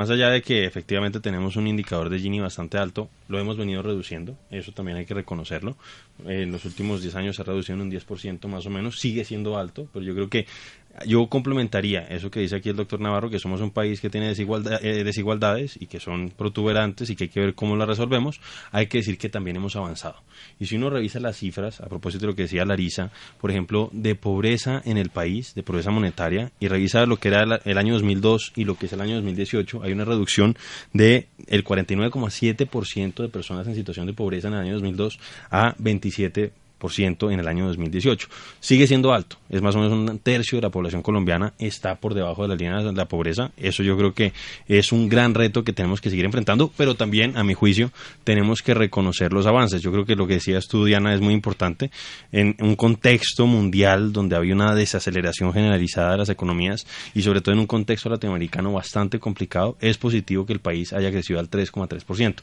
Más allá de que efectivamente tenemos un indicador de Gini bastante alto, lo hemos venido reduciendo, eso también hay que reconocerlo. En los últimos 10 años se ha reducido en un 10% más o menos, sigue siendo alto, pero yo creo que yo complementaría eso que dice aquí el doctor Navarro, que somos un país que tiene desigualdad, eh, desigualdades y que son protuberantes y que hay que ver cómo las resolvemos. Hay que decir que también hemos avanzado. Y si uno revisa las cifras, a propósito de lo que decía Larisa, por ejemplo, de pobreza en el país, de pobreza monetaria, y revisa lo que era el, año 2002 y lo que es el año 2018, hay una reducción de el 49,7% de personas en situación de pobreza en el año 2002 a 27 en el año 2018. Sigue siendo alto, es más o menos un tercio de la población colombiana está por debajo de la línea de la pobreza. Eso yo creo que es un gran reto que tenemos que seguir enfrentando, pero también, a mi juicio, tenemos que reconocer los avances. Yo creo que lo que decías tú, Diana, es muy importante. En un contexto mundial donde había una desaceleración generalizada de las economías y sobre todo en un contexto latinoamericano bastante complicado, es positivo que el país haya crecido al 3,3%.